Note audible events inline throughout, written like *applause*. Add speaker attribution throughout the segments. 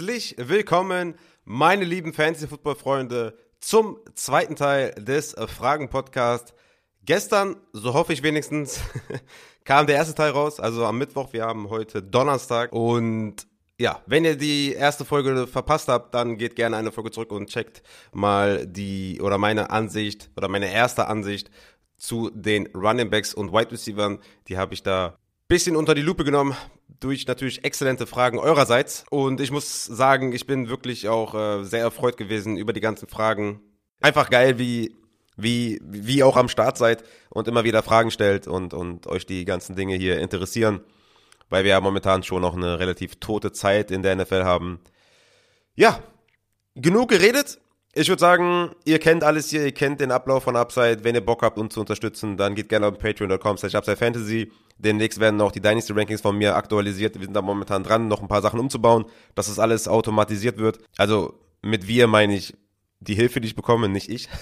Speaker 1: Herzlich willkommen, meine lieben Fantasy-Football-Freunde, zum zweiten Teil des Fragen-Podcasts. Gestern, so hoffe ich wenigstens, *laughs* kam der erste Teil raus, also am Mittwoch. Wir haben heute Donnerstag und ja, wenn ihr die erste Folge verpasst habt, dann geht gerne eine Folge zurück und checkt mal die oder meine Ansicht oder meine erste Ansicht zu den Running Backs und Wide Receivers. Die habe ich da bisschen unter die Lupe genommen durch natürlich exzellente Fragen eurerseits. Und ich muss sagen, ich bin wirklich auch äh, sehr erfreut gewesen über die ganzen Fragen. Einfach geil, wie wie wie auch am Start seid und immer wieder Fragen stellt und und euch die ganzen Dinge hier interessieren weil wir ja momentan schon noch eine relativ tote Zeit in der NFL haben. Ja, genug geredet. Ich würde sagen, ihr kennt alles hier, ihr kennt den Ablauf von Upside. Wenn ihr Bock habt, uns zu unterstützen, dann geht gerne auf patreon.com slash Fantasy. Demnächst werden auch die Dynasty Rankings von mir aktualisiert. Wir sind da momentan dran, noch ein paar Sachen umzubauen, dass das alles automatisiert wird. Also mit wir meine ich die Hilfe, die ich bekomme, nicht ich. *laughs*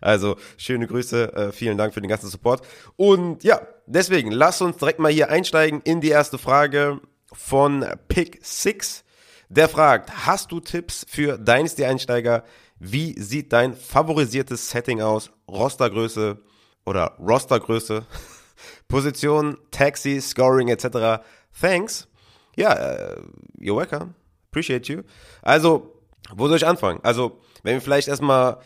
Speaker 1: Also schöne Grüße, äh, vielen Dank für den ganzen Support. Und ja, deswegen, lass uns direkt mal hier einsteigen in die erste Frage von Pick 6. Der fragt, hast du Tipps für Dynasty-Einsteiger? Wie sieht dein favorisiertes Setting aus? Rostergröße oder Rostergröße, *laughs* Position, Taxi, Scoring etc. Thanks. Ja, uh, you're welcome. Appreciate you. Also, wo soll ich anfangen? Also, wenn wir vielleicht erstmal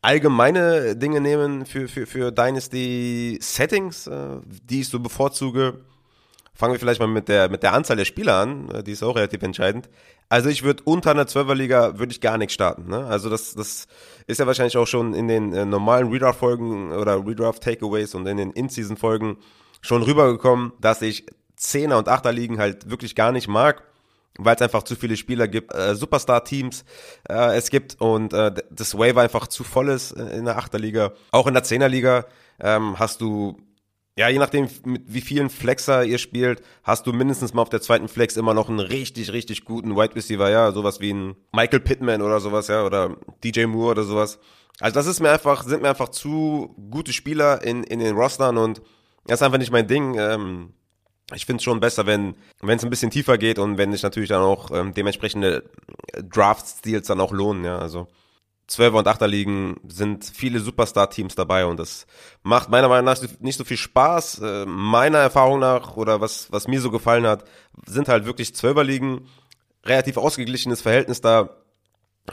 Speaker 1: allgemeine Dinge nehmen für, für, für Dynasty Settings, äh, die ich so bevorzuge. Fangen wir vielleicht mal mit der, mit der Anzahl der Spieler an, äh, die ist auch relativ entscheidend. Also ich würde unter einer 12er Liga würde ich gar nicht starten. Ne? Also das, das ist ja wahrscheinlich auch schon in den äh, normalen Redraft-Folgen oder Redraft-Takeaways und in den In-Season-Folgen schon rübergekommen, dass ich 10er und 8er Ligen halt wirklich gar nicht mag weil es einfach zu viele Spieler gibt, äh, Superstar-Teams äh, es gibt und äh, das Waiver einfach zu voll ist in der Achterliga. Auch in der Zehnerliga ähm, hast du, ja, je nachdem, mit wie vielen Flexer ihr spielt, hast du mindestens mal auf der zweiten Flex immer noch einen richtig, richtig guten Wide Receiver, ja, sowas wie ein Michael Pittman oder sowas, ja, oder DJ Moore oder sowas. Also das ist mir einfach, sind mir einfach zu gute Spieler in, in den Rostern und das ist einfach nicht mein Ding. Ähm, ich finde es schon besser, wenn wenn es ein bisschen tiefer geht und wenn sich natürlich dann auch ähm, dementsprechende Draft-Steals dann auch lohnen, ja, also 12er und 8er Ligen sind viele Superstar-Teams dabei und das macht meiner Meinung nach nicht so viel Spaß. Äh, meiner Erfahrung nach oder was, was mir so gefallen hat, sind halt wirklich 12er Ligen, relativ ausgeglichenes Verhältnis da,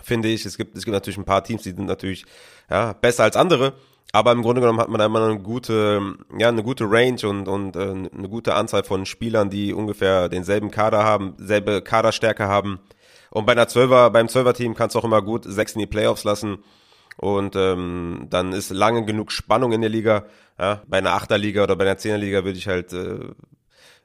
Speaker 1: finde ich. Es gibt, es gibt natürlich ein paar Teams, die sind natürlich ja, besser als andere. Aber im Grunde genommen hat man da immer eine gute, ja, eine gute Range und, und äh, eine gute Anzahl von Spielern, die ungefähr denselben Kader haben, selbe Kaderstärke haben. Und bei einer Zwölfer, beim Zwölfer-Team kannst du auch immer gut sechs in die Playoffs lassen. Und ähm, dann ist lange genug Spannung in der Liga. Ja, bei einer Achterliga oder bei einer Zehnerliga würde ich halt äh,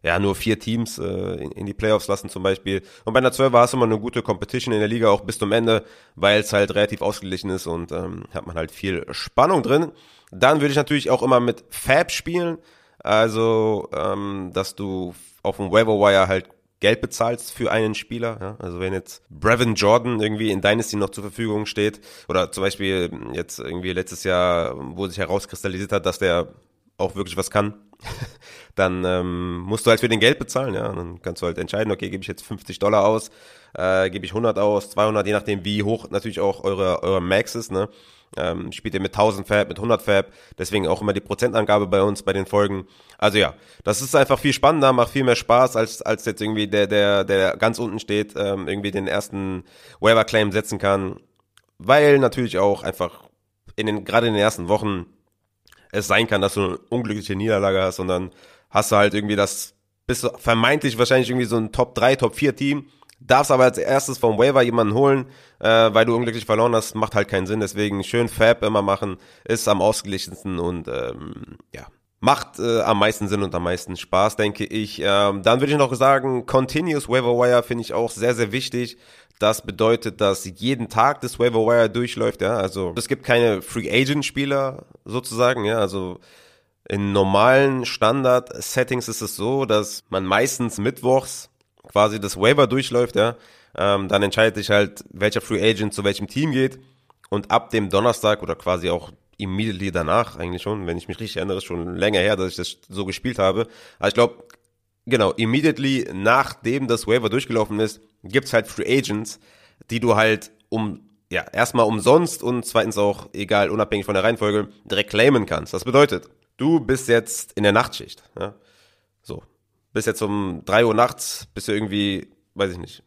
Speaker 1: ja, nur vier Teams äh, in, in die Playoffs lassen zum Beispiel. Und bei einer 12 hast du immer eine gute Competition in der Liga, auch bis zum Ende, weil es halt relativ ausgeglichen ist und ähm, hat man halt viel Spannung drin. Dann würde ich natürlich auch immer mit Fab spielen, also ähm, dass du auf dem Waiver Wire halt Geld bezahlst für einen Spieler. Ja? Also wenn jetzt Brevin Jordan irgendwie in Dynasty noch zur Verfügung steht oder zum Beispiel jetzt irgendwie letztes Jahr, wo sich herauskristallisiert hat, dass der auch wirklich was kann, *laughs* dann ähm, musst du halt für den Geld bezahlen, ja. Dann kannst du halt entscheiden, okay, gebe ich jetzt 50 Dollar aus, äh, gebe ich 100 aus, 200, je nachdem, wie hoch natürlich auch eure, eure Max ist, ne. Ähm, spielt ihr mit 1000 Fab, mit 100 Fab, deswegen auch immer die Prozentangabe bei uns, bei den Folgen. Also ja, das ist einfach viel spannender, macht viel mehr Spaß, als, als jetzt irgendwie der, der, der ganz unten steht, ähm, irgendwie den ersten Waiver Claim setzen kann, weil natürlich auch einfach in den, gerade in den ersten Wochen es sein kann, dass du eine unglückliche Niederlage hast und dann hast du halt irgendwie das, bist du vermeintlich wahrscheinlich irgendwie so ein Top 3, Top 4 Team, darfst aber als erstes vom Waiver jemanden holen, äh, weil du unglücklich verloren hast, macht halt keinen Sinn. Deswegen schön Fab immer machen, ist am ausgeglichensten und ähm, ja, macht äh, am meisten Sinn und am meisten Spaß, denke ich. Ähm, dann würde ich noch sagen, Continuous Waiver Wire finde ich auch sehr, sehr wichtig. Das bedeutet, dass jeden Tag das Waiver Wire durchläuft, ja. Also es gibt keine Free Agent Spieler sozusagen, ja. Also in normalen Standard-Settings ist es so, dass man meistens mittwochs quasi das Waiver durchläuft, ja. Ähm, dann entscheidet sich halt, welcher Free Agent zu welchem Team geht. Und ab dem Donnerstag oder quasi auch immediately danach eigentlich schon, wenn ich mich richtig erinnere, ist schon länger her, dass ich das so gespielt habe. Aber ich glaube, genau, immediately nachdem das Waiver durchgelaufen ist, gibt's halt Free Agents, die du halt um ja, erstmal umsonst und zweitens auch, egal, unabhängig von der Reihenfolge, direkt claimen kannst. Das bedeutet, du bist jetzt in der Nachtschicht. Ja? Bist jetzt um drei Uhr nachts, bist du irgendwie, weiß ich nicht,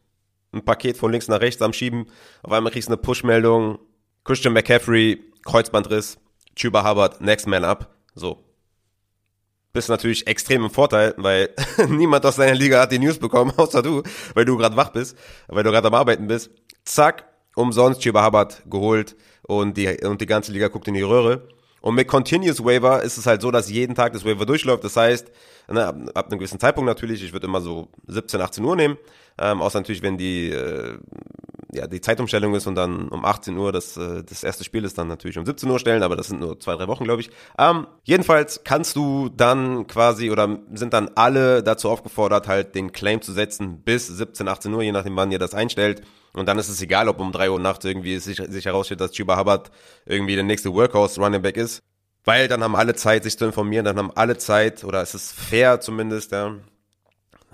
Speaker 1: ein Paket von links nach rechts am Schieben. Auf einmal kriegst du eine Push-Meldung. Christian McCaffrey, Kreuzbandriss, Chuba Hubbard, Next Man Up. So. Bist natürlich extrem im Vorteil, weil *laughs* niemand aus deiner Liga hat die News bekommen, *laughs* außer du, weil du gerade wach bist, weil du gerade am Arbeiten bist. Zack, umsonst Chuba Hubbard geholt und die, und die ganze Liga guckt in die Röhre. Und mit Continuous Waiver ist es halt so, dass jeden Tag das Waiver durchläuft. Das heißt, ne, ab, ab einem gewissen Zeitpunkt natürlich, ich würde immer so 17, 18 Uhr nehmen, ähm, außer natürlich, wenn die, äh, ja, die Zeitumstellung ist und dann um 18 Uhr das, äh, das erste Spiel ist, dann natürlich um 17 Uhr stellen, aber das sind nur zwei, drei Wochen, glaube ich. Ähm, jedenfalls kannst du dann quasi oder sind dann alle dazu aufgefordert, halt den Claim zu setzen bis 17, 18 Uhr, je nachdem, wann ihr das einstellt. Und dann ist es egal, ob um drei Uhr nachts irgendwie sich, sich herausstellt, dass Chuba Hubbard irgendwie der nächste Workhouse Running Back ist. Weil dann haben alle Zeit, sich zu informieren, dann haben alle Zeit, oder es ist fair zumindest, ja.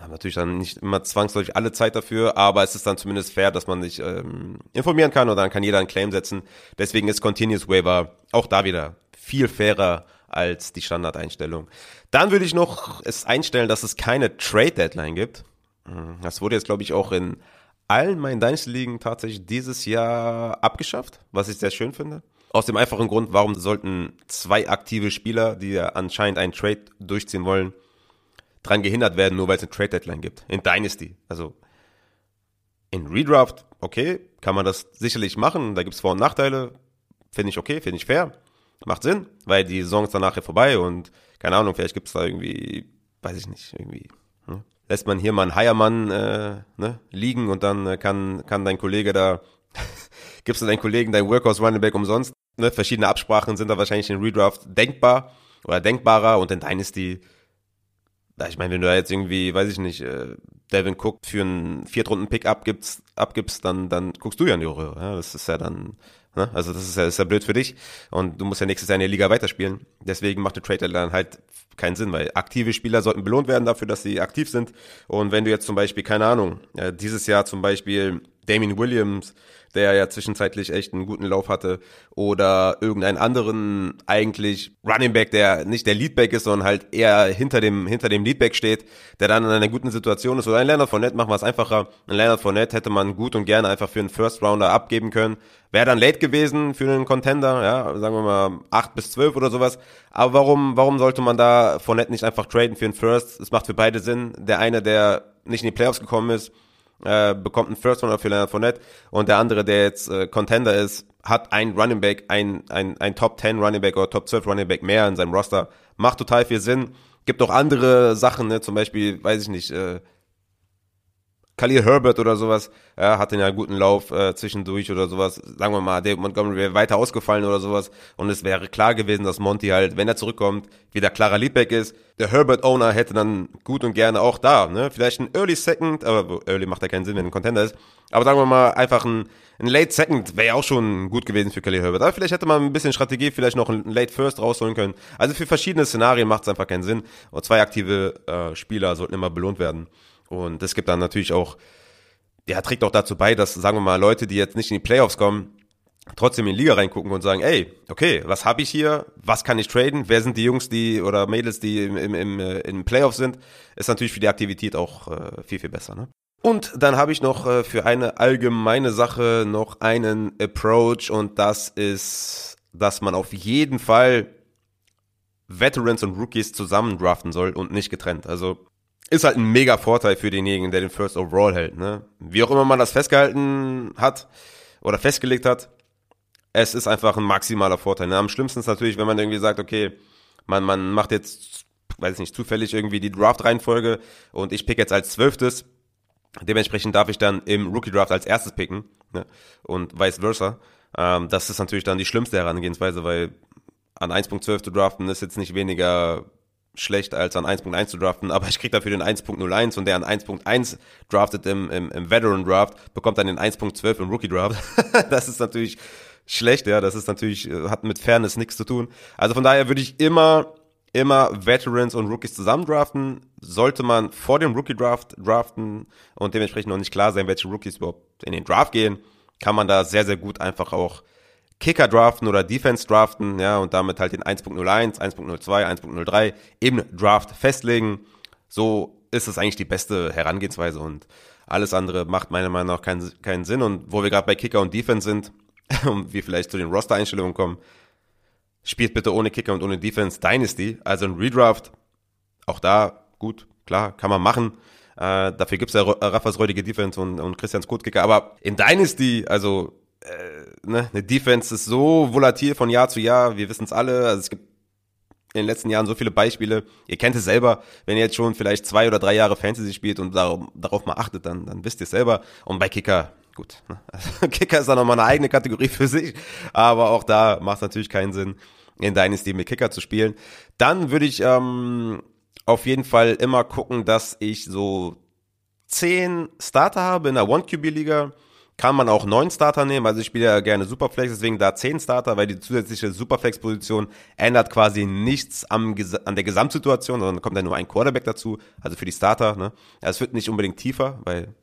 Speaker 1: Haben natürlich dann nicht immer zwangsläufig alle Zeit dafür, aber es ist dann zumindest fair, dass man sich ähm, informieren kann und dann kann jeder einen Claim setzen. Deswegen ist Continuous Waiver auch da wieder viel fairer als die Standardeinstellung. Dann würde ich noch es einstellen, dass es keine Trade Deadline gibt. Das wurde jetzt, glaube ich, auch in allen meinen Dynasty-Ligen tatsächlich dieses Jahr abgeschafft, was ich sehr schön finde. Aus dem einfachen Grund, warum sollten zwei aktive Spieler, die ja anscheinend einen Trade durchziehen wollen, dran gehindert werden, nur weil es eine Trade-Deadline gibt. In Dynasty. Also in Redraft, okay, kann man das sicherlich machen. Da gibt es Vor- und Nachteile. Finde ich okay, finde ich fair. Macht Sinn, weil die Saison ist danach ja vorbei und keine Ahnung, vielleicht gibt es da irgendwie, weiß ich nicht, irgendwie lässt man hier mal einen Heiermann äh, ne, liegen und dann äh, kann, kann dein Kollege da, *laughs* gibst du deinen Kollegen dein Workhouse Running Back umsonst. Ne, verschiedene Absprachen sind da wahrscheinlich in Redraft denkbar oder denkbarer und in Dynasty, ich meine, wenn du da jetzt irgendwie, weiß ich nicht, äh, Devin Cook für einen Viertrunden-Pick abgibst, abgibst, dann, dann guckst du ja in die Röhre. Ja? Das ist ja dann, ne? also das ist ja, ist ja blöd für dich und du musst ja nächstes Jahr in der Liga weiterspielen. Deswegen macht der Trade dann halt keinen Sinn, weil aktive Spieler sollten belohnt werden dafür, dass sie aktiv sind. Und wenn du jetzt zum Beispiel, keine Ahnung, ja, dieses Jahr zum Beispiel Damien Williams, der ja zwischenzeitlich echt einen guten Lauf hatte, oder irgendeinen anderen eigentlich Running Back, der nicht der Leadback ist, sondern halt eher hinter dem, hinter dem Leadback steht, der dann in einer guten Situation ist, oder ein Leonard Fournette, machen wir es einfacher. Ein Leonard Fournette hätte man gut und gerne einfach für einen First Rounder abgeben können. Wäre dann late gewesen für einen Contender, ja, sagen wir mal acht bis zwölf oder sowas. Aber warum, warum sollte man da Fournette nicht einfach traden für einen First? Es macht für beide Sinn. Der eine, der nicht in die Playoffs gekommen ist, äh, bekommt einen First Runner für Leonard Fournette und der andere, der jetzt äh, Contender ist, hat ein Running Back, ein, ein, ein Top 10 Running Back oder Top 12 Running Back mehr in seinem Roster. Macht total viel Sinn. Gibt auch andere Sachen, ne? zum Beispiel, weiß ich nicht, äh, Khalil Herbert oder sowas, ja, hatte ja einen guten Lauf äh, zwischendurch oder sowas. Sagen wir mal, David Montgomery wäre weiter ausgefallen oder sowas. Und es wäre klar gewesen, dass Monty halt, wenn er zurückkommt, wieder klarer Leadback ist. Der Herbert-Owner hätte dann gut und gerne auch da, ne? Vielleicht ein Early Second, aber Early macht ja keinen Sinn, wenn ein Contender ist. Aber sagen wir mal, einfach ein, ein Late Second wäre ja auch schon gut gewesen für Khalil Herbert. Aber vielleicht hätte man ein bisschen Strategie, vielleicht noch ein Late First rausholen können. Also für verschiedene Szenarien macht es einfach keinen Sinn. Und zwei aktive äh, Spieler sollten immer belohnt werden. Und es gibt dann natürlich auch, ja, trägt auch dazu bei, dass, sagen wir mal, Leute, die jetzt nicht in die Playoffs kommen, trotzdem in die Liga reingucken und sagen, ey, okay, was habe ich hier? Was kann ich traden? Wer sind die Jungs, die oder Mädels, die im, im, im, äh, im Playoff sind? Ist natürlich für die Aktivität auch äh, viel, viel besser. Ne? Und dann habe ich noch äh, für eine allgemeine Sache noch einen Approach und das ist, dass man auf jeden Fall Veterans und Rookies zusammen draften soll und nicht getrennt. Also ist halt ein mega Vorteil für denjenigen, der den First Overall hält. Ne? Wie auch immer man das festgehalten hat oder festgelegt hat, es ist einfach ein maximaler Vorteil. Ne? Am schlimmsten ist natürlich, wenn man irgendwie sagt, okay, man, man macht jetzt, weiß ich nicht, zufällig irgendwie die Draft-Reihenfolge und ich pick jetzt als zwölftes. Dementsprechend darf ich dann im Rookie-Draft als erstes picken ne? und vice versa. Ähm, das ist natürlich dann die schlimmste Herangehensweise, weil an 1.12 zu draften ist jetzt nicht weniger schlecht als an 1.1 zu draften, aber ich krieg dafür den 1.01 und der an 1.1 draftet im, im, im Veteran Draft, bekommt dann den 1.12 im Rookie Draft. *laughs* das ist natürlich schlecht, ja, das ist natürlich, äh, hat mit Fairness nichts zu tun. Also von daher würde ich immer immer Veterans und Rookies zusammen draften. Sollte man vor dem Rookie-Draft draften und dementsprechend noch nicht klar sein, welche Rookies überhaupt in den Draft gehen, kann man da sehr, sehr gut einfach auch Kicker draften oder Defense draften, ja, und damit halt den 1.01, 1.02, 1.03 im Draft festlegen. So ist es eigentlich die beste Herangehensweise und alles andere macht meiner Meinung nach keinen, keinen Sinn. Und wo wir gerade bei Kicker und Defense sind *laughs* und wir vielleicht zu den Roster-Einstellungen kommen, spielt bitte ohne Kicker und ohne Defense Dynasty, also ein Redraft. Auch da, gut, klar, kann man machen. Äh, dafür gibt's ja Raffas räudige Defense und, und Christians Code-Kicker. Aber in Dynasty, also äh, ne, eine Defense ist so volatil von Jahr zu Jahr. Wir wissen es alle. Also es gibt in den letzten Jahren so viele Beispiele. Ihr kennt es selber, wenn ihr jetzt schon vielleicht zwei oder drei Jahre Fantasy spielt und darauf, darauf mal achtet, dann, dann wisst ihr es selber. Und bei Kicker, gut, ne? also *laughs* Kicker ist dann nochmal eine eigene Kategorie für sich, aber auch da macht es natürlich keinen Sinn, in Dynasty mit Kicker zu spielen. Dann würde ich ähm, auf jeden Fall immer gucken, dass ich so zehn Starter habe in der One-QB-Liga kann man auch neun Starter nehmen. Also ich spiele ja gerne Superflex, deswegen da zehn Starter, weil die zusätzliche Superflex-Position ändert quasi nichts am, an der Gesamtsituation, sondern kommt dann nur ein Quarterback dazu, also für die Starter. Ne? Ja, es wird nicht unbedingt tiefer, weil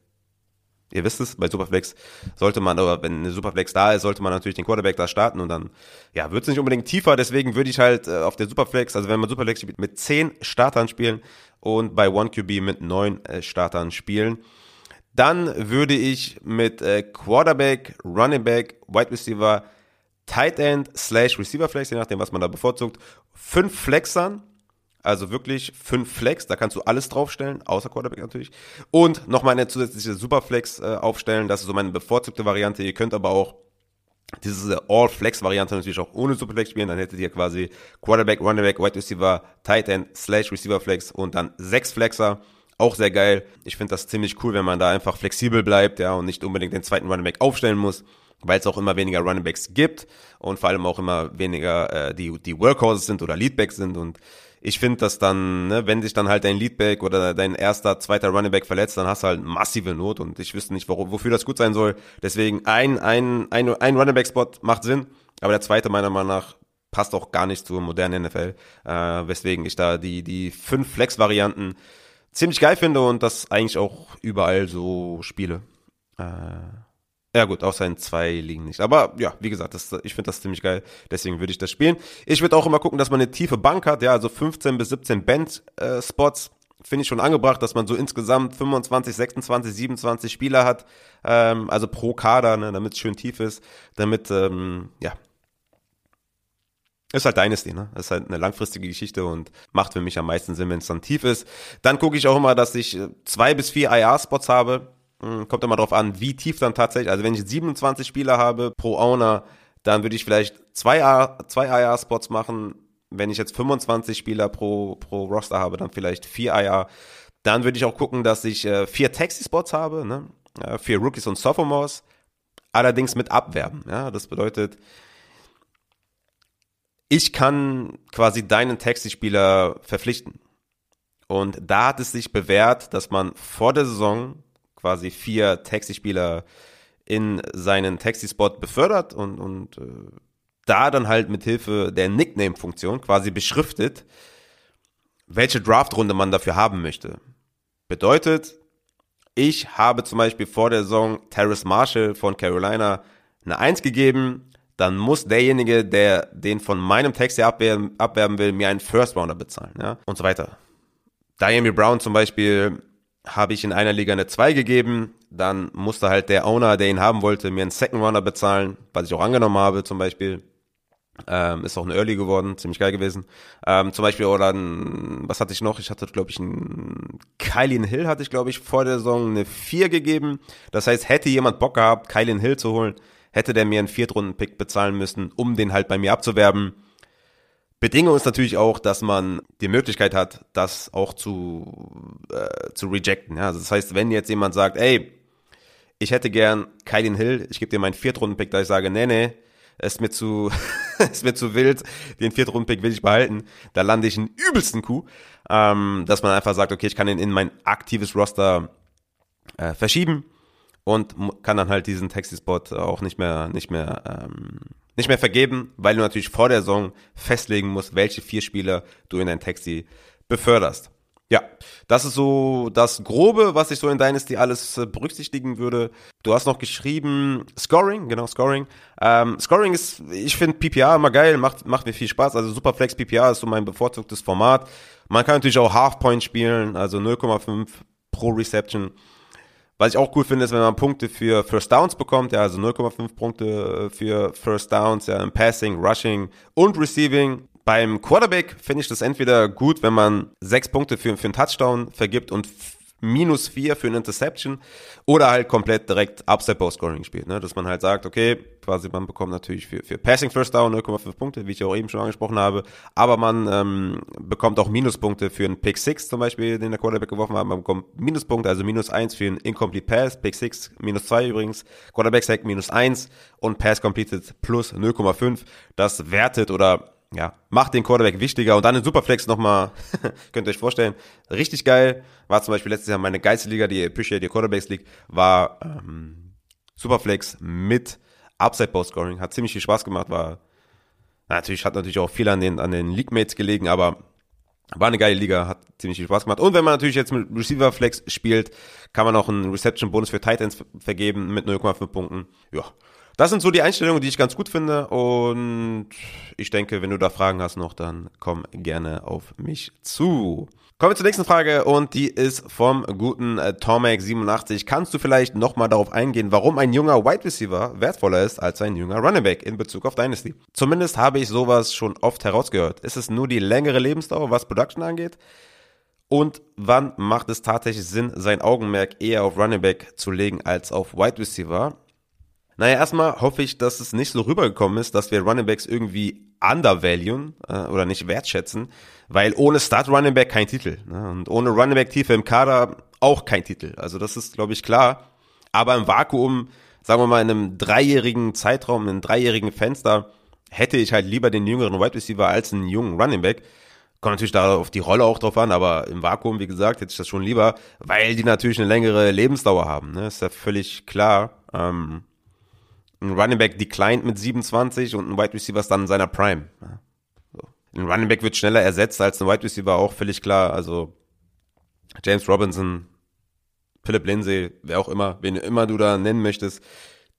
Speaker 1: ihr wisst es, bei Superflex sollte man, oder wenn eine Superflex da ist, sollte man natürlich den Quarterback da starten und dann, ja, wird es nicht unbedingt tiefer, deswegen würde ich halt äh, auf der Superflex, also wenn man Superflex spielt, mit zehn Startern spielen und bei OneQB mit neun äh, Startern spielen. Dann würde ich mit äh, Quarterback, Running Back, Wide Receiver, Tight End slash Receiver Flex, je nachdem, was man da bevorzugt, fünf Flexern, also wirklich fünf Flex, da kannst du alles draufstellen, außer Quarterback natürlich. Und nochmal eine zusätzliche Superflex äh, aufstellen, das ist so meine bevorzugte Variante. Ihr könnt aber auch diese All-Flex-Variante natürlich auch ohne Superflex spielen, dann hättet ihr quasi Quarterback, Running Back, Wide Receiver, Tight End slash Receiver Flex und dann sechs Flexer. Auch sehr geil. Ich finde das ziemlich cool, wenn man da einfach flexibel bleibt, ja, und nicht unbedingt den zweiten Running Back aufstellen muss, weil es auch immer weniger Running Backs gibt und vor allem auch immer weniger äh, die, die Workhorses sind oder Leadbacks sind und ich finde dass dann, ne, wenn sich dann halt dein Leadback oder dein erster, zweiter Running Back verletzt, dann hast du halt massive Not und ich wüsste nicht, warum, wofür das gut sein soll. Deswegen ein, ein, ein, ein Running Back Spot macht Sinn, aber der zweite meiner Meinung nach passt auch gar nicht zur modernen NFL, äh, weswegen ich da die, die fünf Flex-Varianten ziemlich geil finde und das eigentlich auch überall so spiele. Äh, ja gut, außer in zwei liegen nicht. Aber ja, wie gesagt, das, ich finde das ziemlich geil. Deswegen würde ich das spielen. Ich würde auch immer gucken, dass man eine tiefe Bank hat. Ja, also 15 bis 17 Band-Spots. Äh, finde ich schon angebracht, dass man so insgesamt 25, 26, 27 Spieler hat. Ähm, also pro Kader, ne, damit es schön tief ist. Damit, ähm, ja, ist halt Dynasty, ne? Ist halt eine langfristige Geschichte und macht für mich am meisten Sinn, wenn es dann tief ist. Dann gucke ich auch immer, dass ich äh, zwei bis vier IR-Spots habe. Hm, kommt immer drauf an, wie tief dann tatsächlich. Also wenn ich 27 Spieler habe pro Owner, dann würde ich vielleicht zwei, zwei IR-Spots machen. Wenn ich jetzt 25 Spieler pro, pro Roster habe, dann vielleicht vier IR. Dann würde ich auch gucken, dass ich äh, vier Taxi-Spots habe, ne? Ja, vier Rookies und Sophomores. Allerdings mit Abwerben. Ja, das bedeutet, ich kann quasi deinen Taxi-Spieler verpflichten. Und da hat es sich bewährt, dass man vor der Saison quasi vier Taxi-Spieler in seinen Taxi-Spot befördert und, und äh, da dann halt mit Hilfe der Nickname-Funktion quasi beschriftet, welche Draftrunde man dafür haben möchte. Bedeutet, ich habe zum Beispiel vor der Saison Terrace Marshall von Carolina eine Eins gegeben, dann muss derjenige, der den von meinem Text her abwerben, abwerben will, mir einen First Rounder bezahlen, ja, und so weiter. Diami Brown zum Beispiel habe ich in einer Liga eine 2 gegeben, dann musste halt der Owner, der ihn haben wollte, mir einen Second Rounder bezahlen, was ich auch angenommen habe zum Beispiel. Ähm, ist auch eine Early geworden, ziemlich geil gewesen. Ähm, zum Beispiel, oder ein, was hatte ich noch? Ich hatte, glaube ich, einen Kylian Hill hatte ich, glaube ich, vor der Saison eine 4 gegeben. Das heißt, hätte jemand Bock gehabt, Kylian Hill zu holen, hätte der mir einen Viertrunden-Pick bezahlen müssen, um den halt bei mir abzuwerben. Bedingung ist natürlich auch, dass man die Möglichkeit hat, das auch zu, äh, zu rejecten. Ja? Also das heißt, wenn jetzt jemand sagt, ey, ich hätte gern Kylian Hill, ich gebe dir meinen Viertrunden-Pick, da ich sage, nee, nee, ist mir zu, *laughs* ist mir zu wild, den Viertrunden-Pick will ich behalten, da lande ich einen übelsten Coup, ähm, dass man einfach sagt, okay, ich kann ihn in mein aktives Roster äh, verschieben und kann dann halt diesen Taxi-Spot auch nicht mehr, nicht mehr, ähm, nicht mehr vergeben, weil du natürlich vor der Saison festlegen musst, welche vier Spieler du in dein Taxi beförderst. Ja, das ist so das Grobe, was ich so in Dynasty alles äh, berücksichtigen würde. Du hast noch geschrieben Scoring, genau, Scoring. Ähm, Scoring ist, ich finde PPR immer geil, macht, macht mir viel Spaß. Also Superflex PPR ist so mein bevorzugtes Format. Man kann natürlich auch Half-Point spielen, also 0,5 pro Reception. Was ich auch cool finde, ist, wenn man Punkte für First Downs bekommt, ja, also 0,5 Punkte für First Downs, ja, im Passing, Rushing und Receiving. Beim Quarterback finde ich das entweder gut, wenn man sechs Punkte für, für einen Touchdown vergibt und minus vier für eine Interception oder halt komplett direkt Upside Bow Scoring spielt, ne? dass man halt sagt, okay, quasi man bekommt natürlich für, für Passing First Down 0,5 Punkte, wie ich auch eben schon angesprochen habe, aber man ähm, bekommt auch Minuspunkte für einen Pick 6 zum Beispiel, den der Quarterback geworfen hat, man bekommt Minuspunkte, also minus 1 für einen Incomplete Pass, Pick 6 minus 2 übrigens, Quarterback Sack minus 1 und Pass Completed plus 0,5, das wertet oder ja, macht den Quarterback wichtiger und dann in Superflex nochmal, *laughs* könnt ihr euch vorstellen, richtig geil. War zum Beispiel letztes Jahr meine geilste Liga, die Appreciate Your Quarterbacks League, war ähm, Superflex mit Upside Post Scoring. Hat ziemlich viel Spaß gemacht, war natürlich, hat natürlich auch viel an den, an den League-Mates gelegen, aber war eine geile Liga, hat ziemlich viel Spaß gemacht. Und wenn man natürlich jetzt mit Receiver Flex spielt, kann man auch einen Reception Bonus für Titans vergeben mit 0,5 Punkten. Ja, das sind so die Einstellungen, die ich ganz gut finde. Und ich denke, wenn du da Fragen hast noch, dann komm gerne auf mich zu. Kommen wir zur nächsten Frage und die ist vom guten äh, Tomac87. Kannst du vielleicht nochmal darauf eingehen, warum ein junger Wide Receiver wertvoller ist als ein junger Running Back in Bezug auf Dynasty? Zumindest habe ich sowas schon oft herausgehört. Ist es nur die längere Lebensdauer, was Production angeht? Und wann macht es tatsächlich Sinn, sein Augenmerk eher auf Running Back zu legen als auf Wide Receiver? Naja, erstmal hoffe ich, dass es nicht so rübergekommen ist, dass wir Running Backs irgendwie undervaluen äh, oder nicht wertschätzen, weil ohne Start Running Back kein Titel ne? und ohne Running Back Tiefe im Kader auch kein Titel. Also das ist, glaube ich, klar. Aber im Vakuum, sagen wir mal, in einem dreijährigen Zeitraum, in einem dreijährigen Fenster, hätte ich halt lieber den jüngeren Wide Receiver als einen jungen Running Back. Kommt natürlich da auf die Rolle auch drauf an, aber im Vakuum, wie gesagt, hätte ich das schon lieber, weil die natürlich eine längere Lebensdauer haben. Ne? Ist ja völlig klar. Ähm, ein Running Back declined mit 27 und ein Wide Receiver ist dann in seiner Prime. Ja, so. Ein Running Back wird schneller ersetzt als ein Wide Receiver, auch völlig klar. Also James Robinson, Philip Lindsay, wer auch immer, wen immer du da nennen möchtest,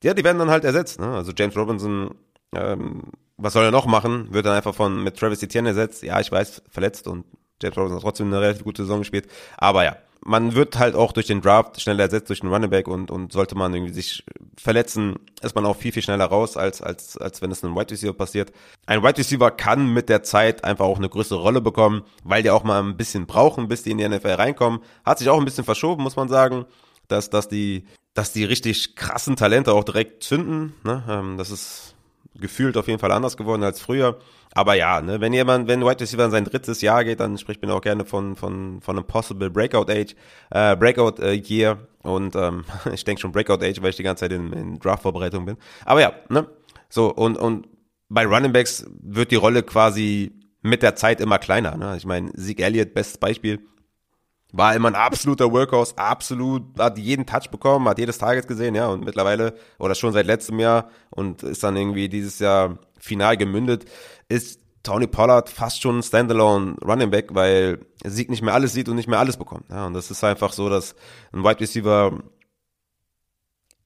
Speaker 1: ja, die werden dann halt ersetzt. Ne? Also James Robinson, ähm, was soll er noch machen? Wird dann einfach von mit Travis Etienne ersetzt. Ja, ich weiß, verletzt und James Robinson hat trotzdem eine relativ gute Saison gespielt. Aber ja, man wird halt auch durch den Draft schneller ersetzt durch den Running Back und, und sollte man irgendwie sich verletzen, ist man auch viel, viel schneller raus, als, als, als wenn es einem Wide Receiver passiert. Ein Wide Receiver kann mit der Zeit einfach auch eine größere Rolle bekommen, weil die auch mal ein bisschen brauchen, bis die in die NFL reinkommen. Hat sich auch ein bisschen verschoben, muss man sagen, dass, dass die, dass die richtig krassen Talente auch direkt zünden. Ne? Ähm, das ist gefühlt auf jeden Fall anders geworden als früher. Aber ja, ne, wenn jemand, wenn White Receiver in sein drittes Jahr geht, dann spricht man auch gerne von, von, von einem possible Breakout Age, äh, Breakout äh, Year. Und ähm, *laughs* ich denke schon Breakout Age, weil ich die ganze Zeit in, in Draft-Vorbereitung bin. Aber ja, ne? So, und, und bei Running Backs wird die Rolle quasi mit der Zeit immer kleiner. Ne? Ich meine, Zeke Elliott, bestes Beispiel, war immer ein absoluter Workhorse, absolut, hat jeden Touch bekommen, hat jedes Target gesehen, ja, und mittlerweile, oder schon seit letztem Jahr und ist dann irgendwie dieses Jahr final gemündet, ist Tony Pollard fast schon ein Standalone Running Back, weil Sieg nicht mehr alles sieht und nicht mehr alles bekommt. Ja, und das ist einfach so, dass ein Wide Receiver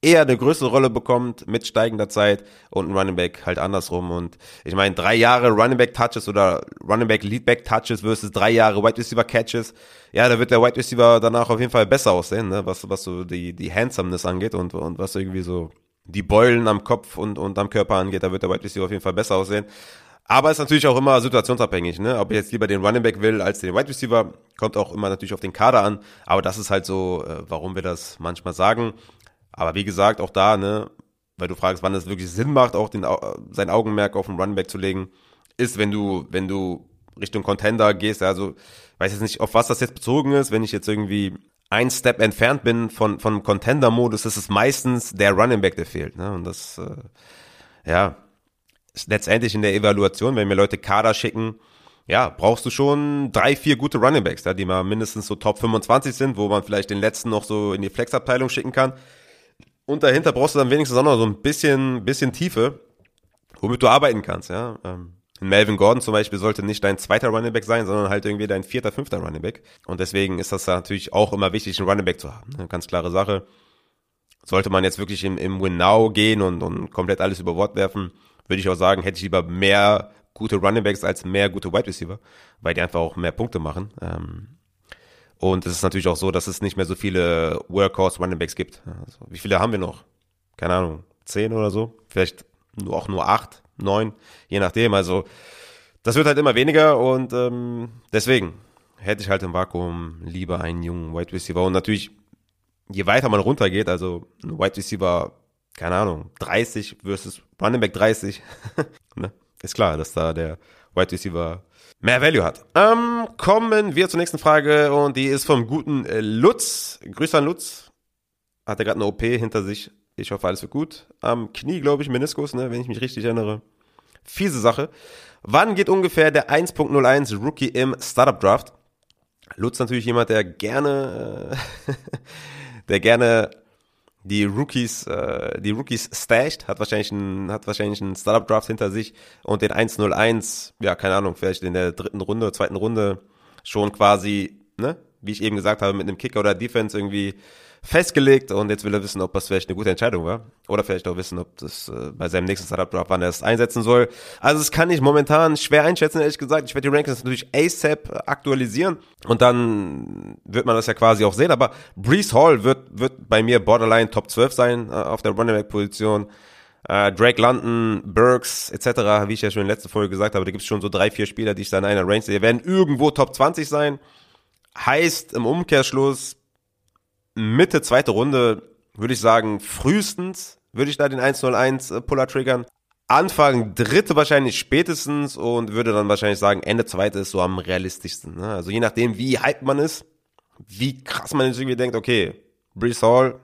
Speaker 1: eher eine größere Rolle bekommt mit steigender Zeit und ein Running Back halt andersrum. Und ich meine, drei Jahre Running Back Touches oder Running Back Leadback Touches versus drei Jahre Wide Receiver Catches. Ja, da wird der Wide Receiver danach auf jeden Fall besser aussehen, ne? was, was so die, die Handsomeness angeht und, und was irgendwie so die Beulen am Kopf und, und am Körper angeht, da wird der Wide Receiver auf jeden Fall besser aussehen. Aber ist natürlich auch immer situationsabhängig, ne? Ob ich jetzt lieber den Running Back will als den Wide Receiver, kommt auch immer natürlich auf den Kader an. Aber das ist halt so, äh, warum wir das manchmal sagen. Aber wie gesagt, auch da, ne, weil du fragst, wann es wirklich Sinn macht, auch den, sein Augenmerk auf den Running Back zu legen, ist, wenn du, wenn du Richtung Contender gehst, also weiß jetzt nicht, auf was das jetzt bezogen ist, wenn ich jetzt irgendwie ein Step entfernt bin von, von Contender-Modus, ist es meistens der Running Back, der fehlt. Ne? Und das, äh, ja, ist letztendlich in der Evaluation, wenn mir Leute Kader schicken, ja, brauchst du schon drei, vier gute Running Backs, ja, die mal mindestens so Top 25 sind, wo man vielleicht den letzten noch so in die Flex-Abteilung schicken kann. Und dahinter brauchst du dann wenigstens auch noch so ein bisschen, bisschen Tiefe. womit du arbeiten kannst, ja. Ähm, Melvin Gordon zum Beispiel sollte nicht dein zweiter Running Back sein, sondern halt irgendwie dein vierter, fünfter Running Back. Und deswegen ist das natürlich auch immer wichtig, einen Running Back zu haben. Eine ganz klare Sache. Sollte man jetzt wirklich im, im Win Now gehen und, und komplett alles über Bord werfen, würde ich auch sagen, hätte ich lieber mehr gute Running Backs als mehr gute Wide Receiver, weil die einfach auch mehr Punkte machen. Ähm, und es ist natürlich auch so, dass es nicht mehr so viele Workhorse Running Backs gibt. Also, wie viele haben wir noch? Keine Ahnung, zehn oder so? Vielleicht auch nur acht, neun, je nachdem. Also das wird halt immer weniger und ähm, deswegen hätte ich halt im Vakuum lieber einen jungen Wide Receiver. Und natürlich, je weiter man runtergeht, also ein Wide Receiver, keine Ahnung, 30 versus Running Back 30, *laughs* ne? ist klar, dass da der Wide Receiver mehr Value hat. Ähm, kommen wir zur nächsten Frage und die ist vom guten äh, Lutz. Grüße an Lutz. Hat er gerade eine OP hinter sich. Ich hoffe, alles wird gut. Am Knie, glaube ich, Meniskus, ne, wenn ich mich richtig erinnere. Fiese Sache. Wann geht ungefähr der 1.01 Rookie im Startup Draft? Lutz natürlich jemand, der gerne, äh, *laughs* der gerne die Rookies, äh, die Rookies stasht, hat wahrscheinlich ein, hat wahrscheinlich einen Startup Draft hinter sich und den 101, ja, keine Ahnung, vielleicht in der dritten Runde, zweiten Runde schon quasi, ne, wie ich eben gesagt habe, mit einem Kicker oder Defense irgendwie festgelegt und jetzt will er wissen, ob das vielleicht eine gute Entscheidung war. Oder vielleicht auch wissen, ob das äh, bei seinem nächsten Startup Draft, wann er es einsetzen soll. Also das kann ich momentan schwer einschätzen, ehrlich gesagt. Ich werde die Rankings natürlich ASAP aktualisieren und dann wird man das ja quasi auch sehen. Aber Brees Hall wird, wird bei mir Borderline Top 12 sein äh, auf der Running Back Position. Äh, Drake London, Burks etc., wie ich ja schon in der letzten Folge gesagt habe, da gibt es schon so drei, vier Spieler, die ich da in einer Range sehe, werden irgendwo Top 20 sein. Heißt im Umkehrschluss, Mitte zweite Runde würde ich sagen, frühestens würde ich da den 101 äh, Puller triggern. Anfang dritte wahrscheinlich spätestens und würde dann wahrscheinlich sagen, Ende zweite ist so am realistischsten. Ne? Also je nachdem, wie hyped man ist, wie krass man jetzt irgendwie denkt, okay, Brees Hall,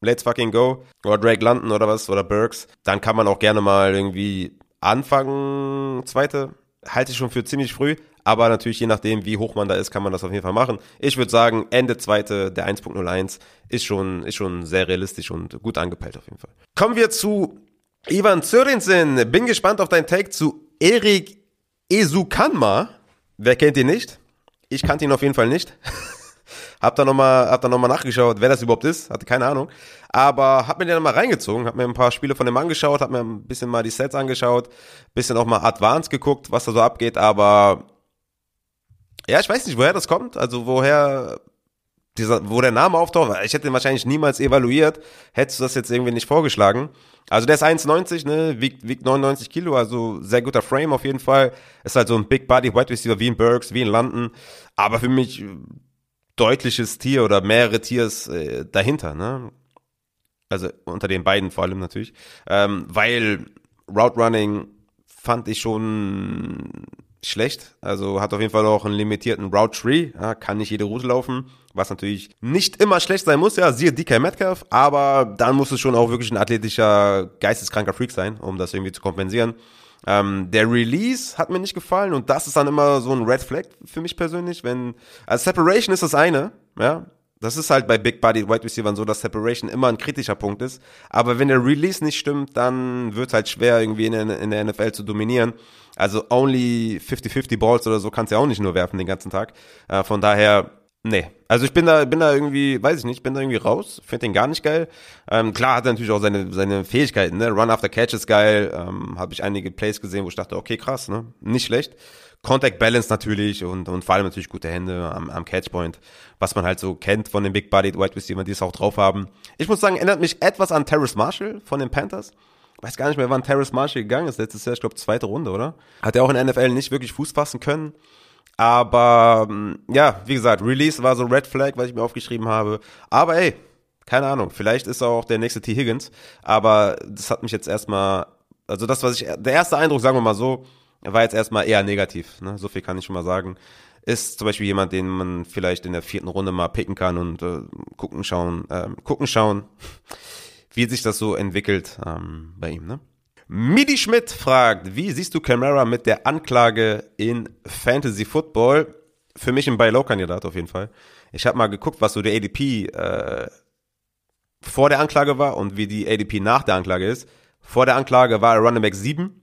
Speaker 1: let's fucking go. Oder Drake London oder was, oder Burks. Dann kann man auch gerne mal irgendwie anfangen, zweite. Halte ich schon für ziemlich früh. Aber natürlich, je nachdem, wie hoch man da ist, kann man das auf jeden Fall machen. Ich würde sagen, Ende zweite, der 1.01 ist schon, ist schon sehr realistisch und gut angepeilt auf jeden Fall. Kommen wir zu Ivan Zörinsen. Bin gespannt auf deinen Take zu Erik Esukanma. Wer kennt ihn nicht? Ich kannte ihn auf jeden Fall nicht. *laughs* hab da nochmal, hab da nochmal nachgeschaut, wer das überhaupt ist. Hatte keine Ahnung. Aber hab mir den mal reingezogen, hab mir ein paar Spiele von dem angeschaut, hab mir ein bisschen mal die Sets angeschaut, bisschen auch mal Advanced geguckt, was da so abgeht, aber ja, ich weiß nicht, woher das kommt. Also woher dieser, wo der Name auftaucht. Ich hätte ihn wahrscheinlich niemals evaluiert, hättest du das jetzt irgendwie nicht vorgeschlagen. Also der ist 1,90, ne, wiegt, wiegt 99 Kilo, also sehr guter Frame auf jeden Fall. Ist halt so ein Big Body Wide Receiver wie in Burks, wie in London. Aber für mich deutliches Tier oder mehrere Tiers äh, dahinter, ne? Also unter den beiden vor allem natürlich. Ähm, weil Route Running fand ich schon schlecht. Also hat auf jeden Fall auch einen limitierten Route Tree, ja, kann nicht jede Route laufen, was natürlich nicht immer schlecht sein muss, ja, siehe DK Metcalf, aber dann muss es schon auch wirklich ein athletischer, geisteskranker Freak sein, um das irgendwie zu kompensieren. Ähm, der Release hat mir nicht gefallen und das ist dann immer so ein Red Flag für mich persönlich, wenn, also Separation ist das eine, ja, das ist halt bei Big Body Wide Receivers so, dass Separation immer ein kritischer Punkt ist. Aber wenn der Release nicht stimmt, dann wird es halt schwer, irgendwie in der, in der NFL zu dominieren. Also only 50-50 Balls oder so kannst du ja auch nicht nur werfen den ganzen Tag. Äh, von daher, nee. Also ich bin da, bin da irgendwie, weiß ich nicht, bin da irgendwie raus, finde den gar nicht geil. Ähm, klar hat er natürlich auch seine, seine Fähigkeiten, ne? Run after Catch ist geil. Ähm, Habe ich einige Plays gesehen, wo ich dachte, okay, krass, ne? Nicht schlecht. Contact Balance natürlich und, und vor allem natürlich gute Hände am, am Catchpoint, was man halt so kennt von den Big Body Wide Receivers, die es auch drauf haben. Ich muss sagen, erinnert mich etwas an Terrace Marshall von den Panthers weiß gar nicht mehr, wann Terrace Marshall gegangen ist. Letztes Jahr, ich glaube, zweite Runde, oder? Hat er auch in der NFL nicht wirklich Fuß fassen können. Aber mm, ja, wie gesagt, Release war so Red Flag, was ich mir aufgeschrieben habe. Aber ey, keine Ahnung, vielleicht ist auch der nächste T. Higgins. Aber das hat mich jetzt erstmal, also das, was ich, der erste Eindruck, sagen wir mal so, war jetzt erstmal eher negativ. Ne? So viel kann ich schon mal sagen. Ist zum Beispiel jemand, den man vielleicht in der vierten Runde mal picken kann und äh, gucken, schauen, äh, gucken, schauen *laughs* wie sich das so entwickelt ähm, bei ihm. Ne? Midi Schmidt fragt, wie siehst du Camara mit der Anklage in Fantasy Football? Für mich ein Buy-Low-Kandidat auf jeden Fall. Ich habe mal geguckt, was so der ADP äh, vor der Anklage war und wie die ADP nach der Anklage ist. Vor der Anklage war er Running Back 7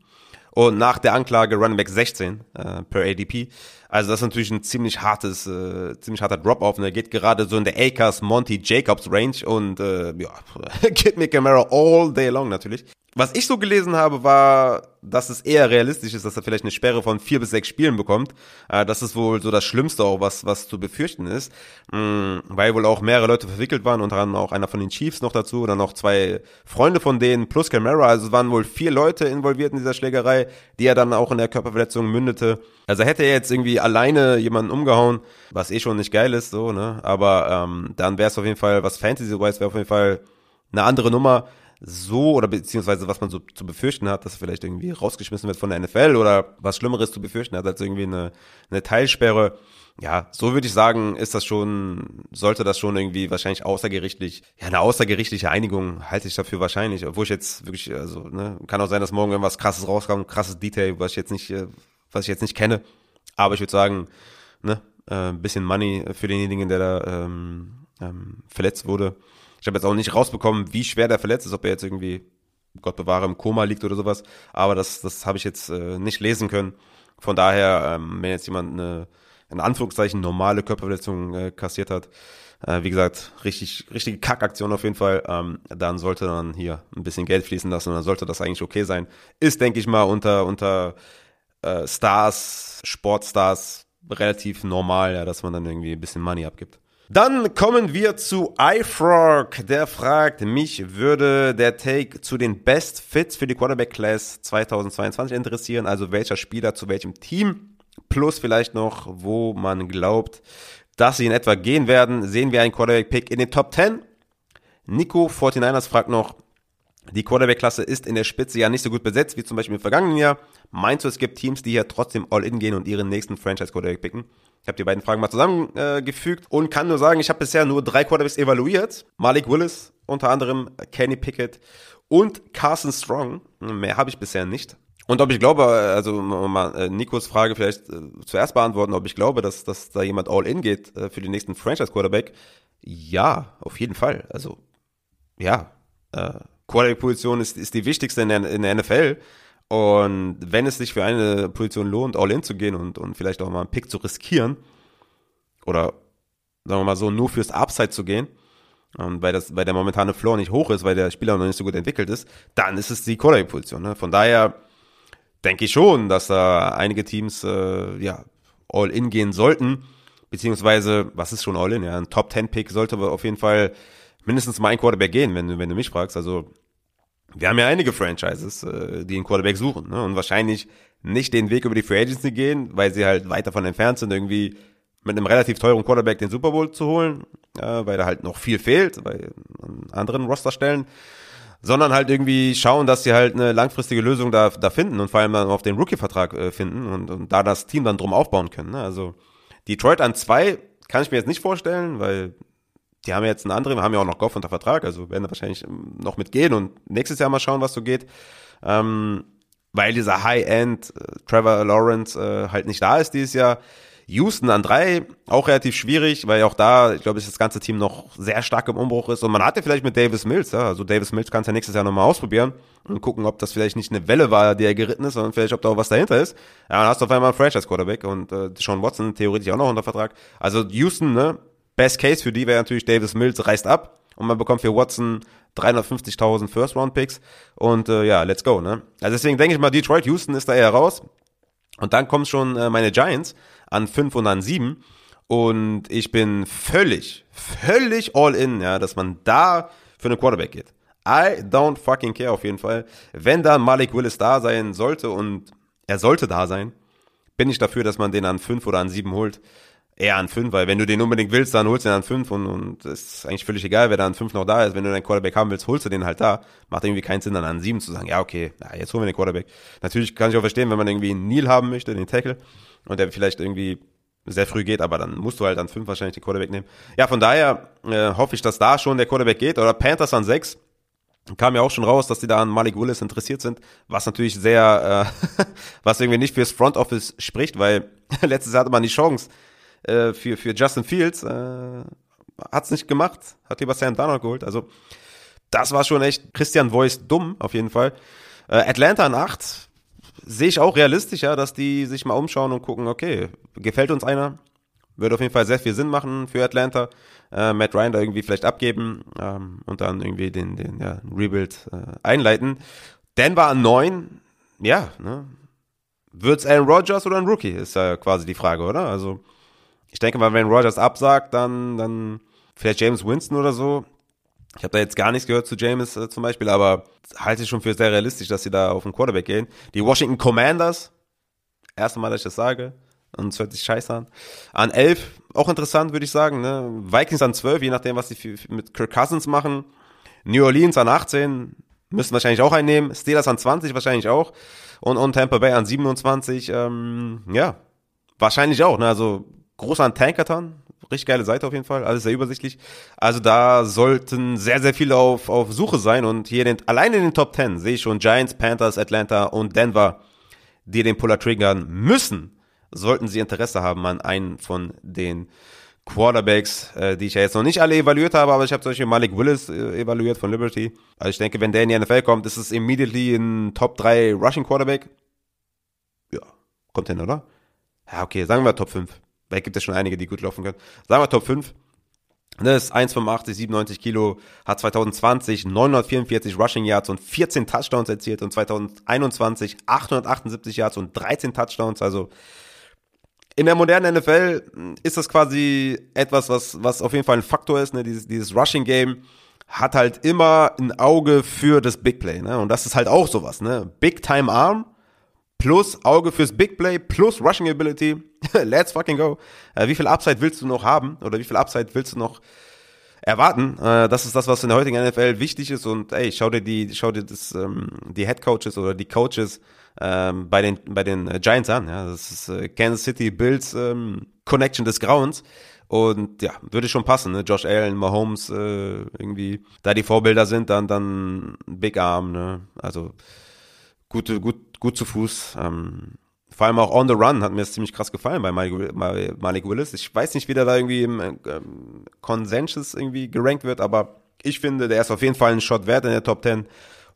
Speaker 1: und nach der Anklage Running Back 16 äh, per ADP. Also das ist natürlich ein ziemlich hartes, äh, ziemlich harter Drop-Off. Und er geht gerade so in der Akers Monty Jacobs Range und äh, ja, *laughs* Kid me Camara all day long natürlich. Was ich so gelesen habe, war, dass es eher realistisch ist, dass er vielleicht eine Sperre von vier bis sechs Spielen bekommt. Äh, das ist wohl so das Schlimmste auch, was, was zu befürchten ist. Mm, weil wohl auch mehrere Leute verwickelt waren, unter anderem auch einer von den Chiefs noch dazu, dann noch zwei Freunde von denen plus Camara. Also es waren wohl vier Leute involviert in dieser Schlägerei, die er dann auch in der Körperverletzung mündete. Also hätte er jetzt irgendwie alleine jemanden umgehauen, was eh schon nicht geil ist, so, ne? Aber ähm, dann wäre es auf jeden Fall, was Fantasy-wise wäre auf jeden Fall eine andere Nummer so oder beziehungsweise was man so zu befürchten hat, dass vielleicht irgendwie rausgeschmissen wird von der NFL oder was Schlimmeres zu befürchten hat als irgendwie eine, eine Teilsperre. Ja, so würde ich sagen, ist das schon, sollte das schon irgendwie wahrscheinlich außergerichtlich, ja, eine außergerichtliche Einigung halte ich dafür wahrscheinlich, obwohl ich jetzt wirklich, also, ne, kann auch sein, dass morgen irgendwas krasses rauskommt, krasses Detail, was ich jetzt nicht, äh, was ich jetzt nicht kenne. Aber ich würde sagen, ne, äh, bisschen Money für denjenigen, der da ähm, ähm, verletzt wurde. Ich habe jetzt auch nicht rausbekommen, wie schwer der verletzt ist, ob er jetzt irgendwie, Gott bewahre, im Koma liegt oder sowas. Aber das, das habe ich jetzt äh, nicht lesen können. Von daher, ähm, wenn jetzt jemand eine, in Anführungszeichen normale Körperverletzung äh, kassiert hat, äh, wie gesagt, richtig, richtige Kackaktion auf jeden Fall, ähm, dann sollte dann hier ein bisschen Geld fließen lassen und dann sollte das eigentlich okay sein. Ist, denke ich mal, unter, unter äh, Stars, Sportstars relativ normal, ja, dass man dann irgendwie ein bisschen Money abgibt. Dann kommen wir zu iFrog. Der fragt, mich würde der Take zu den Best Fits für die Quarterback Class 2022 interessieren. Also welcher Spieler zu welchem Team. Plus vielleicht noch, wo man glaubt, dass sie in etwa gehen werden. Sehen wir einen Quarterback-Pick in den Top 10? Nico 49ers fragt noch, die Quarterback-Klasse ist in der Spitze ja nicht so gut besetzt wie zum Beispiel im vergangenen Jahr. Meinst du, es gibt Teams, die hier trotzdem All-In gehen und ihren nächsten Franchise-Quarterback picken? Ich habe die beiden Fragen mal zusammengefügt äh, und kann nur sagen, ich habe bisher nur drei Quarterbacks evaluiert. Malik Willis, unter anderem Kenny Pickett und Carson Strong. Mehr habe ich bisher nicht. Und ob ich glaube, also mal äh, Nikos Frage vielleicht äh, zuerst beantworten, ob ich glaube, dass, dass da jemand All-In geht äh, für den nächsten Franchise-Quarterback. Ja, auf jeden Fall. Also, ja, äh, Quarterback-Position ist, ist die wichtigste in der, in der NFL. Und wenn es sich für eine Position lohnt, all in zu gehen und, und vielleicht auch mal einen Pick zu riskieren, oder sagen wir mal so, nur fürs Upside zu gehen, und weil, das, weil der momentane Floor nicht hoch ist, weil der Spieler noch nicht so gut entwickelt ist, dann ist es die Quarterback-Position. Ne? Von daher denke ich schon, dass da einige Teams äh, ja all in gehen sollten, beziehungsweise, was ist schon all in? Ja, ein Top-10-Pick sollte auf jeden Fall mindestens mal ein Quarterback gehen, wenn du, wenn du mich fragst. Also wir haben ja einige Franchises, äh, die einen Quarterback suchen ne? und wahrscheinlich nicht den Weg über die Free Agency gehen, weil sie halt weit davon entfernt sind, irgendwie mit einem relativ teuren Quarterback den Super Bowl zu holen, äh, weil da halt noch viel fehlt bei anderen Rosterstellen, sondern halt irgendwie schauen, dass sie halt eine langfristige Lösung da, da finden und vor allem dann auf den Rookie-Vertrag äh, finden und, und da das Team dann drum aufbauen können. Ne? Also Detroit an zwei kann ich mir jetzt nicht vorstellen, weil die haben jetzt einen anderen, haben ja auch noch Goff unter Vertrag, also werden da wahrscheinlich ähm, noch mitgehen und nächstes Jahr mal schauen, was so geht. Ähm, weil dieser High-End äh, Trevor Lawrence äh, halt nicht da ist dieses Jahr. Houston an drei, auch relativ schwierig, weil auch da, ich glaube, das ganze Team noch sehr stark im Umbruch ist. Und man hatte vielleicht mit Davis Mills, ja, also Davis Mills kann es ja nächstes Jahr nochmal ausprobieren und gucken, ob das vielleicht nicht eine Welle war, die er geritten ist, sondern vielleicht, ob da auch was dahinter ist. Ja, dann hast du auf einmal einen Franchise-Quarterback und äh, Sean Watson theoretisch auch noch unter Vertrag. Also Houston, ne, Best Case für die wäre natürlich Davis Mills reißt ab und man bekommt für Watson 350.000 First Round Picks und äh, ja, let's go, ne? Also deswegen denke ich mal, Detroit, Houston ist da eher raus. Und dann kommen schon äh, meine Giants an 5 und an 7 und ich bin völlig, völlig all in, ja, dass man da für einen Quarterback geht. I don't fucking care auf jeden Fall. Wenn da Malik Willis da sein sollte und er sollte da sein, bin ich dafür, dass man den an 5 oder an 7 holt eher an 5, weil wenn du den unbedingt willst, dann holst du den an 5 und, und ist eigentlich völlig egal, wer da an 5 noch da ist. Wenn du deinen Quarterback haben willst, holst du den halt da. Macht irgendwie keinen Sinn, dann an 7 zu sagen, ja, okay, na, jetzt holen wir den Quarterback. Natürlich kann ich auch verstehen, wenn man irgendwie einen Neil haben möchte, den Tackle, und der vielleicht irgendwie sehr früh geht, aber dann musst du halt an 5 wahrscheinlich den Quarterback nehmen. Ja, von daher äh, hoffe ich, dass da schon der Quarterback geht. Oder Panthers an 6 kam ja auch schon raus, dass die da an Malik Willis interessiert sind, was natürlich sehr, äh, *laughs* was irgendwie nicht fürs Front Office spricht, weil *laughs* letztes Jahr hatte man die Chance, äh, für, für Justin Fields. Äh, hat's nicht gemacht, hat lieber Sam Darnold geholt. Also das war schon echt Christian Voice dumm, auf jeden Fall. Äh, Atlanta an 8 sehe ich auch realistisch, ja, dass die sich mal umschauen und gucken, okay, gefällt uns einer? Würde auf jeden Fall sehr viel Sinn machen für Atlanta. Äh, Matt Ryan da irgendwie vielleicht abgeben ähm, und dann irgendwie den, den ja, Rebuild äh, einleiten. Denver an 9, ja, ne? Wird's Aaron Rodgers oder ein Rookie? Ist ja quasi die Frage, oder? Also, ich denke mal, wenn Rodgers absagt, dann, dann vielleicht James Winston oder so. Ich habe da jetzt gar nichts gehört zu James äh, zum Beispiel, aber halte ich schon für sehr realistisch, dass sie da auf den Quarterback gehen. Die Washington Commanders, erste Mal, dass ich das sage, und es hört sich scheiße an. An 11, auch interessant, würde ich sagen. Ne? Vikings an 12, je nachdem, was sie mit Kirk Cousins machen. New Orleans an 18, müssten wahrscheinlich auch einnehmen. Steelers an 20 wahrscheinlich auch. Und, und Tampa Bay an 27, ähm, ja, wahrscheinlich auch. Ne? Also groß an Tankerton, richtig geile Seite auf jeden Fall, alles sehr übersichtlich. Also da sollten sehr, sehr viele auf, auf Suche sein und hier den, allein in den Top 10 sehe ich schon Giants, Panthers, Atlanta und Denver, die den Puller triggern müssen, sollten sie Interesse haben an einen von den Quarterbacks, äh, die ich ja jetzt noch nicht alle evaluiert habe, aber ich habe zum Beispiel Malik Willis äh, evaluiert von Liberty. Also ich denke, wenn der in die NFL kommt, ist es immediately ein Top 3 Rushing Quarterback. Ja, kommt hin, oder? Ja, okay, sagen wir Top 5. Weil gibt es schon einige, die gut laufen können. Sagen wir Top 5. Das ist 1,85, 97 Kilo, hat 2020 944 Rushing Yards und 14 Touchdowns erzielt und 2021 878 Yards und 13 Touchdowns. Also in der modernen NFL ist das quasi etwas, was, was auf jeden Fall ein Faktor ist. Ne? Dieses, dieses Rushing Game hat halt immer ein Auge für das Big Play. Ne? Und das ist halt auch sowas. Ne? Big Time Arm plus Auge fürs Big Play, plus Rushing Ability. *laughs* Let's fucking go. Äh, wie viel Upside willst du noch haben? Oder wie viel Upside willst du noch erwarten? Äh, das ist das, was in der heutigen NFL wichtig ist. Und ey, schau dir die, schau dir das, ähm, die Head Coaches oder die Coaches ähm, bei den, bei den äh, Giants an. Ja, das ist äh, Kansas City Bills ähm, Connection des Grauens. Und ja, würde schon passen, ne? Josh Allen, Mahomes, äh, irgendwie, da die Vorbilder sind, dann, dann Big Arm, ne? Also gute, gut, gut zu Fuß. Ähm, vor allem auch on the run hat mir das ziemlich krass gefallen bei Malik Willis. Ich weiß nicht, wie der da irgendwie im ähm, Consensus irgendwie gerankt wird, aber ich finde, der ist auf jeden Fall ein Shot wert in der Top 10.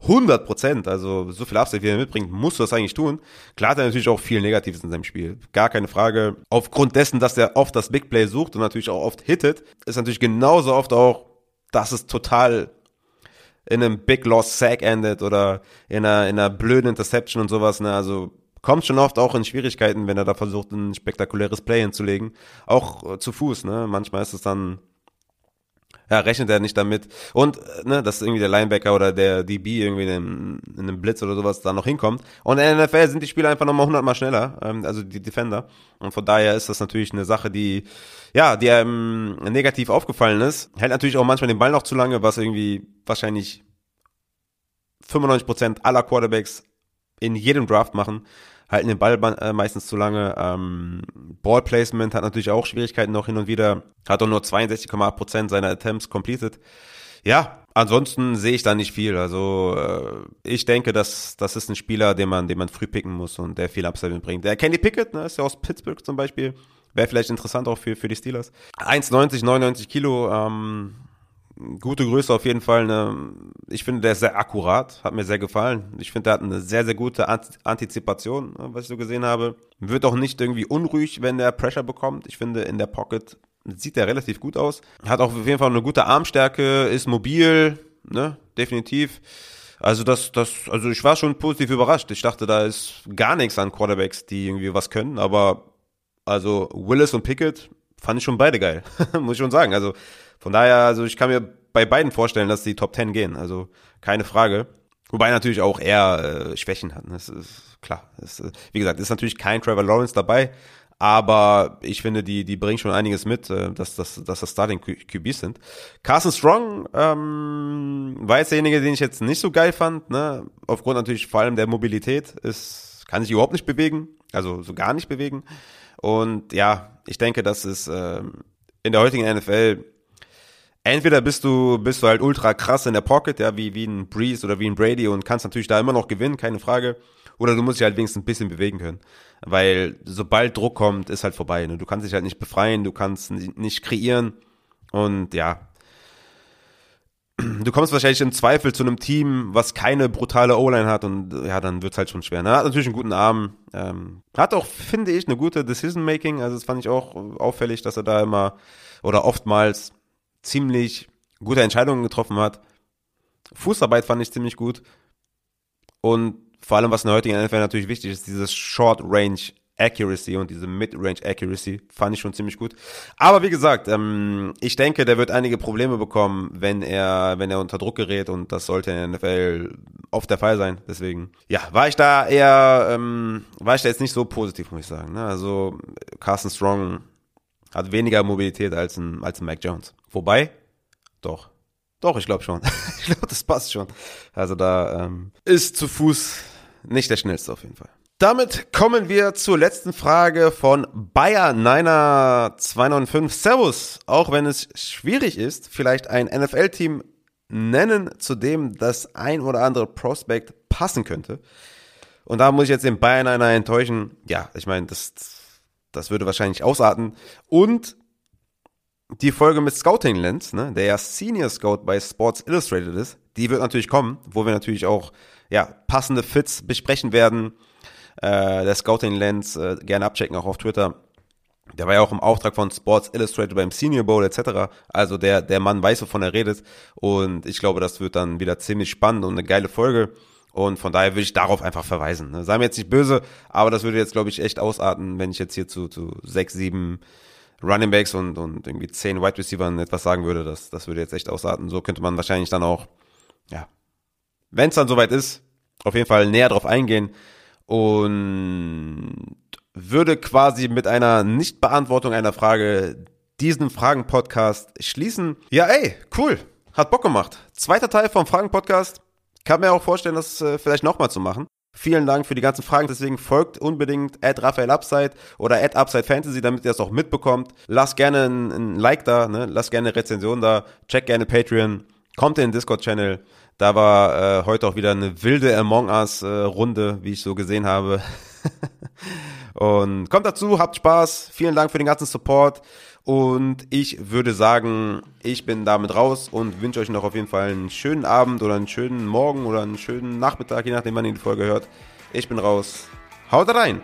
Speaker 1: 100 Prozent, also so viel Upside, wie er mitbringt, musst du das eigentlich tun. Klar hat er natürlich auch viel Negatives in seinem Spiel, gar keine Frage. Aufgrund dessen, dass er oft das Big Play sucht und natürlich auch oft hittet, ist natürlich genauso oft auch, dass es total in einem Big Loss Sack endet oder in einer, in einer blöden Interception und sowas. Ne? Also kommt schon oft auch in Schwierigkeiten, wenn er da versucht, ein spektakuläres Play hinzulegen. Auch äh, zu Fuß, ne? Manchmal ist es dann, ja, rechnet er nicht damit. Und, äh, ne, dass irgendwie der Linebacker oder der DB irgendwie in einem, in einem Blitz oder sowas da noch hinkommt. Und in der NFL sind die Spieler einfach nochmal hundertmal schneller, ähm, also die Defender. Und von daher ist das natürlich eine Sache, die, ja, die einem negativ aufgefallen ist. Hält natürlich auch manchmal den Ball noch zu lange, was irgendwie wahrscheinlich 95% aller Quarterbacks in jedem Draft machen, halten den Ball äh, meistens zu lange. Ähm, Ballplacement hat natürlich auch Schwierigkeiten noch hin und wieder, hat auch nur 62,8% seiner Attempts completed. Ja, ansonsten sehe ich da nicht viel. Also äh, ich denke, dass das ist ein Spieler, den man, den man früh picken muss und der viel Upside mitbringt. Der Kenny Pickett, ne, ist ja aus Pittsburgh zum Beispiel, wäre vielleicht interessant auch für, für die Steelers. 1,90, 99 Kilo, ähm, gute Größe auf jeden Fall. Ne, ich finde, der ist sehr akkurat, hat mir sehr gefallen. Ich finde, der hat eine sehr, sehr gute Antizipation, ne, was ich so gesehen habe. Wird auch nicht irgendwie unruhig, wenn der Pressure bekommt. Ich finde, in der Pocket sieht er relativ gut aus. Hat auch auf jeden Fall eine gute Armstärke, ist mobil, ne, definitiv. Also das, das, also ich war schon positiv überrascht. Ich dachte, da ist gar nichts an Quarterbacks, die irgendwie was können, aber also Willis und Pickett fand ich schon beide geil, *laughs* muss ich schon sagen. Also von daher, also ich kann mir bei beiden vorstellen, dass die Top 10 gehen. Also keine Frage. Wobei natürlich auch er äh, Schwächen hat. Das ist klar. Das, äh, wie gesagt, ist natürlich kein Trevor Lawrence dabei. Aber ich finde, die, die bringen schon einiges mit, äh, dass, dass, dass das Starting QBs sind. Carson Strong ähm, war jetzt derjenige, den ich jetzt nicht so geil fand. Ne? Aufgrund natürlich vor allem der Mobilität ist, kann sich überhaupt nicht bewegen. Also so gar nicht bewegen. Und ja, ich denke, das ist äh, in der heutigen NFL entweder bist du, bist du halt ultra krass in der Pocket, ja, wie, wie ein Breeze oder wie ein Brady und kannst natürlich da immer noch gewinnen, keine Frage. Oder du musst dich halt wenigstens ein bisschen bewegen können. Weil sobald Druck kommt, ist halt vorbei. Ne? Du kannst dich halt nicht befreien, du kannst nicht kreieren. Und ja. Du kommst wahrscheinlich im Zweifel zu einem Team, was keine brutale O-Line hat und ja, dann wird's halt schon schwer. Er hat natürlich einen guten Arm, ähm, hat auch, finde ich, eine gute Decision-Making, also das fand ich auch auffällig, dass er da immer oder oftmals ziemlich gute Entscheidungen getroffen hat. Fußarbeit fand ich ziemlich gut und vor allem, was in der heutigen NFL natürlich wichtig ist, dieses Short Range Accuracy und diese Mid-Range Accuracy fand ich schon ziemlich gut. Aber wie gesagt, ähm, ich denke, der wird einige Probleme bekommen, wenn er, wenn er unter Druck gerät und das sollte in der NFL oft der Fall sein. Deswegen, ja, war ich da eher, ähm, war ich da jetzt nicht so positiv, muss ich sagen. Ne? Also Carson Strong hat weniger Mobilität als ein, als ein Mac Jones. Wobei, doch. Doch, ich glaube schon. *laughs* ich glaube, das passt schon. Also da ähm, ist zu Fuß nicht der schnellste auf jeden Fall. Damit kommen wir zur letzten Frage von Bayer Niner 295. Servus, auch wenn es schwierig ist, vielleicht ein NFL-Team nennen, zu dem das ein oder andere Prospect passen könnte. Und da muss ich jetzt den Bayern Niner enttäuschen. Ja, ich meine, das, das würde wahrscheinlich ausarten. Und die Folge mit Scouting Lens, ne, der ja Senior Scout bei Sports Illustrated ist, die wird natürlich kommen, wo wir natürlich auch ja, passende Fits besprechen werden. Äh, der Scouting Lens äh, gerne abchecken, auch auf Twitter. Der war ja auch im Auftrag von Sports Illustrated beim Senior Bowl etc. Also der, der Mann weiß, wovon er redet. Und ich glaube, das wird dann wieder ziemlich spannend und eine geile Folge. Und von daher würde ich darauf einfach verweisen. Ne? Sei mir jetzt nicht böse, aber das würde jetzt, glaube ich, echt ausarten, wenn ich jetzt hier zu, zu sechs, sieben Running Backs und, und irgendwie zehn Wide Receivers etwas sagen würde. Das, das würde jetzt echt ausarten. So könnte man wahrscheinlich dann auch, ja, wenn es dann soweit ist, auf jeden Fall näher drauf eingehen und würde quasi mit einer Nichtbeantwortung einer Frage diesen Fragen-Podcast schließen. Ja, ey, cool. Hat Bock gemacht. Zweiter Teil vom Fragen-Podcast. Kann mir auch vorstellen, das äh, vielleicht nochmal zu machen. Vielen Dank für die ganzen Fragen. Deswegen folgt unbedingt at Raphael Upside oder at Upside Fantasy, damit ihr das auch mitbekommt. Lasst gerne ein, ein Like da, ne? lasst gerne eine Rezension da, checkt gerne Patreon, kommt in den Discord-Channel. Da war äh, heute auch wieder eine wilde Among Us-Runde, äh, wie ich so gesehen habe. *laughs* und kommt dazu, habt Spaß. Vielen Dank für den ganzen Support. Und ich würde sagen, ich bin damit raus und wünsche euch noch auf jeden Fall einen schönen Abend oder einen schönen Morgen oder einen schönen Nachmittag, je nachdem, wann ihr die Folge hört. Ich bin raus. Haut rein!